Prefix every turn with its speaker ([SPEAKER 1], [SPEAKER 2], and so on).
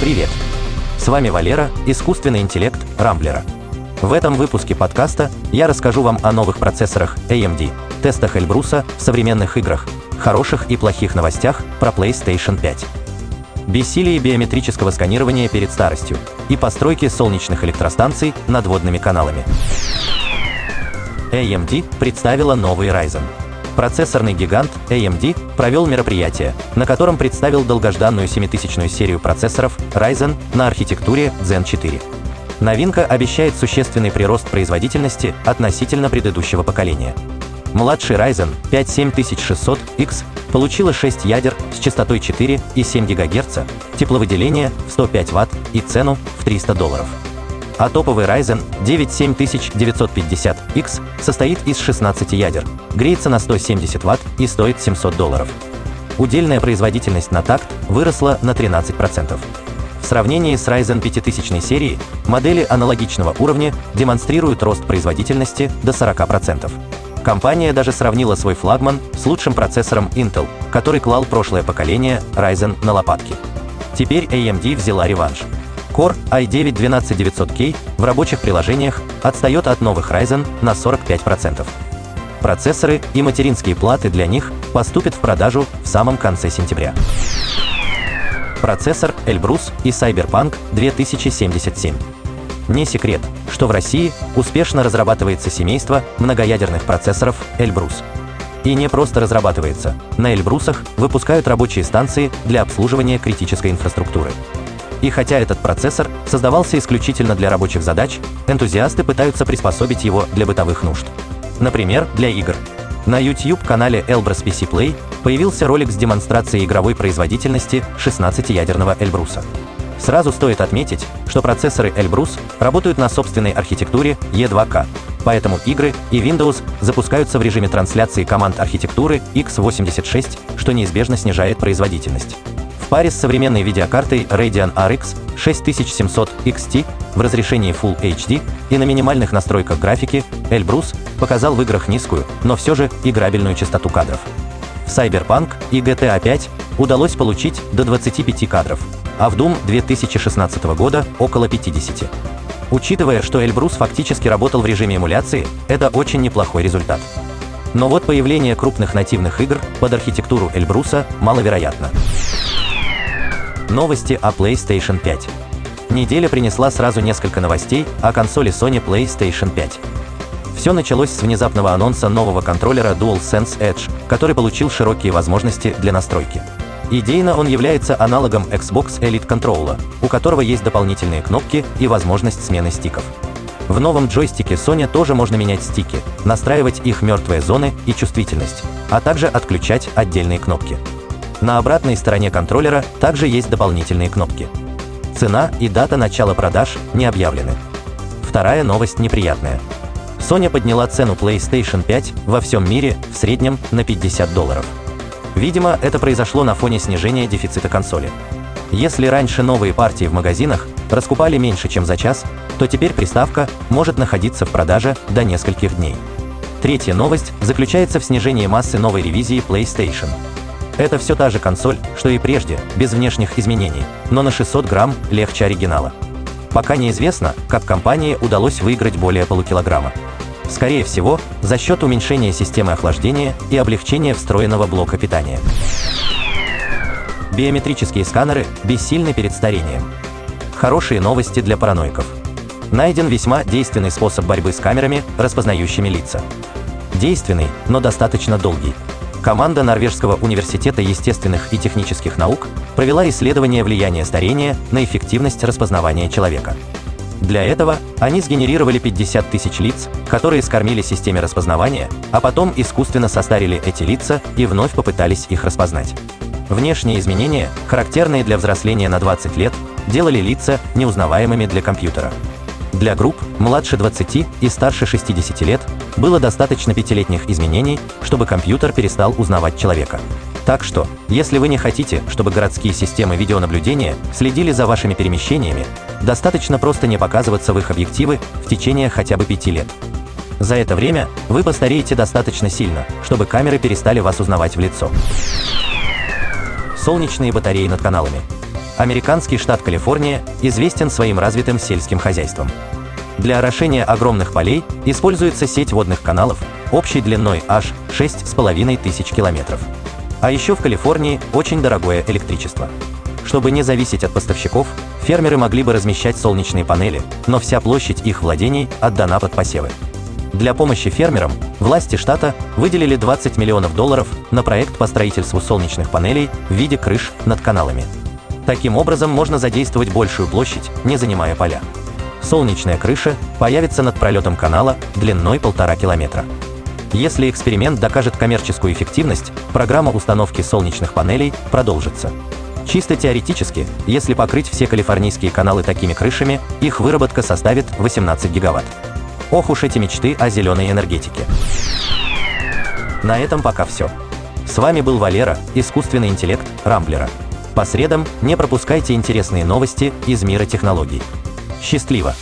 [SPEAKER 1] Привет! С вами Валера, искусственный интеллект Рамблера. В этом выпуске подкаста я расскажу вам о новых процессорах AMD, тестах Эльбруса в современных играх, хороших и плохих новостях про PlayStation 5. Бессилие биометрического сканирования перед старостью и постройки солнечных электростанций над водными каналами. AMD представила новый Ryzen. Процессорный гигант AMD провел мероприятие, на котором представил долгожданную 7000 серию процессоров Ryzen на архитектуре Zen 4. Новинка обещает существенный прирост производительности относительно предыдущего поколения. Младший Ryzen 5 7600X получила 6 ядер с частотой 4,7 ГГц, тепловыделение в 105 Вт и цену в 300 долларов а топовый Ryzen 9 7950X состоит из 16 ядер, греется на 170 Вт и стоит 700 долларов. Удельная производительность на такт выросла на 13%. В сравнении с Ryzen 5000 серии, модели аналогичного уровня демонстрируют рост производительности до 40%. Компания даже сравнила свой флагман с лучшим процессором Intel, который клал прошлое поколение Ryzen на лопатки. Теперь AMD взяла реванш. Core i9-12900K в рабочих приложениях отстает от новых Ryzen на 45%. Процессоры и материнские платы для них поступят в продажу в самом конце сентября. Процессор Elbrus и Cyberpunk 2077. Не секрет, что в России успешно разрабатывается семейство многоядерных процессоров Elbrus. И не просто разрабатывается. На Эльбрусах выпускают рабочие станции для обслуживания критической инфраструктуры. И хотя этот процессор создавался исключительно для рабочих задач, энтузиасты пытаются приспособить его для бытовых нужд. Например, для игр. На YouTube-канале Elbrus PC Play появился ролик с демонстрацией игровой производительности 16-ядерного Эльбруса. Сразу стоит отметить, что процессоры Elbrus работают на собственной архитектуре E2K, поэтому игры и Windows запускаются в режиме трансляции команд архитектуры x86, что неизбежно снижает производительность паре с современной видеокартой Radeon RX 6700 XT в разрешении Full HD и на минимальных настройках графики, Эльбрус показал в играх низкую, но все же играбельную частоту кадров. В Cyberpunk и GTA 5 удалось получить до 25 кадров, а в Doom 2016 года около 50. Учитывая, что Эльбрус фактически работал в режиме эмуляции, это очень неплохой результат. Но вот появление крупных нативных игр под архитектуру Эльбруса маловероятно. Новости о PlayStation 5. Неделя принесла сразу несколько новостей о консоли Sony PlayStation 5. Все началось с внезапного анонса нового контроллера DualSense Edge, который получил широкие возможности для настройки. Идейно он является аналогом Xbox Elite Controller, у которого есть дополнительные кнопки и возможность смены стиков. В новом джойстике Sony тоже можно менять стики, настраивать их мертвые зоны и чувствительность, а также отключать отдельные кнопки. На обратной стороне контроллера также есть дополнительные кнопки. Цена и дата начала продаж не объявлены. Вторая новость неприятная. Sony подняла цену PlayStation 5 во всем мире в среднем на 50 долларов. Видимо, это произошло на фоне снижения дефицита консоли. Если раньше новые партии в магазинах раскупали меньше, чем за час, то теперь приставка может находиться в продаже до нескольких дней. Третья новость заключается в снижении массы новой ревизии PlayStation. Это все та же консоль, что и прежде, без внешних изменений, но на 600 грамм легче оригинала. Пока неизвестно, как компании удалось выиграть более полукилограмма. Скорее всего, за счет уменьшения системы охлаждения и облегчения встроенного блока питания. Биометрические сканеры бессильны перед старением. Хорошие новости для параноиков. Найден весьма действенный способ борьбы с камерами, распознающими лица. Действенный, но достаточно долгий – команда Норвежского университета естественных и технических наук провела исследование влияния старения на эффективность распознавания человека. Для этого они сгенерировали 50 тысяч лиц, которые скормили системе распознавания, а потом искусственно состарили эти лица и вновь попытались их распознать. Внешние изменения, характерные для взросления на 20 лет, делали лица неузнаваемыми для компьютера. Для групп младше 20 и старше 60 лет было достаточно пятилетних изменений, чтобы компьютер перестал узнавать человека. Так что, если вы не хотите, чтобы городские системы видеонаблюдения следили за вашими перемещениями, достаточно просто не показываться в их объективы в течение хотя бы пяти лет. За это время вы постареете достаточно сильно, чтобы камеры перестали вас узнавать в лицо. Солнечные батареи над каналами. Американский штат Калифорния известен своим развитым сельским хозяйством. Для орошения огромных полей используется сеть водных каналов общей длиной аж 6,5 тысяч километров. А еще в Калифорнии очень дорогое электричество. Чтобы не зависеть от поставщиков, фермеры могли бы размещать солнечные панели, но вся площадь их владений отдана под посевы. Для помощи фермерам власти штата выделили 20 миллионов долларов на проект по строительству солнечных панелей в виде крыш над каналами. Таким образом можно задействовать большую площадь, не занимая поля. Солнечная крыша появится над пролетом канала длиной полтора километра. Если эксперимент докажет коммерческую эффективность, программа установки солнечных панелей продолжится. Чисто теоретически, если покрыть все калифорнийские каналы такими крышами, их выработка составит 18 гигаватт. Ох уж эти мечты о зеленой энергетике. На этом пока все. С вами был Валера, искусственный интеллект Рамблера. По средам не пропускайте интересные новости из мира технологий. Счастливо!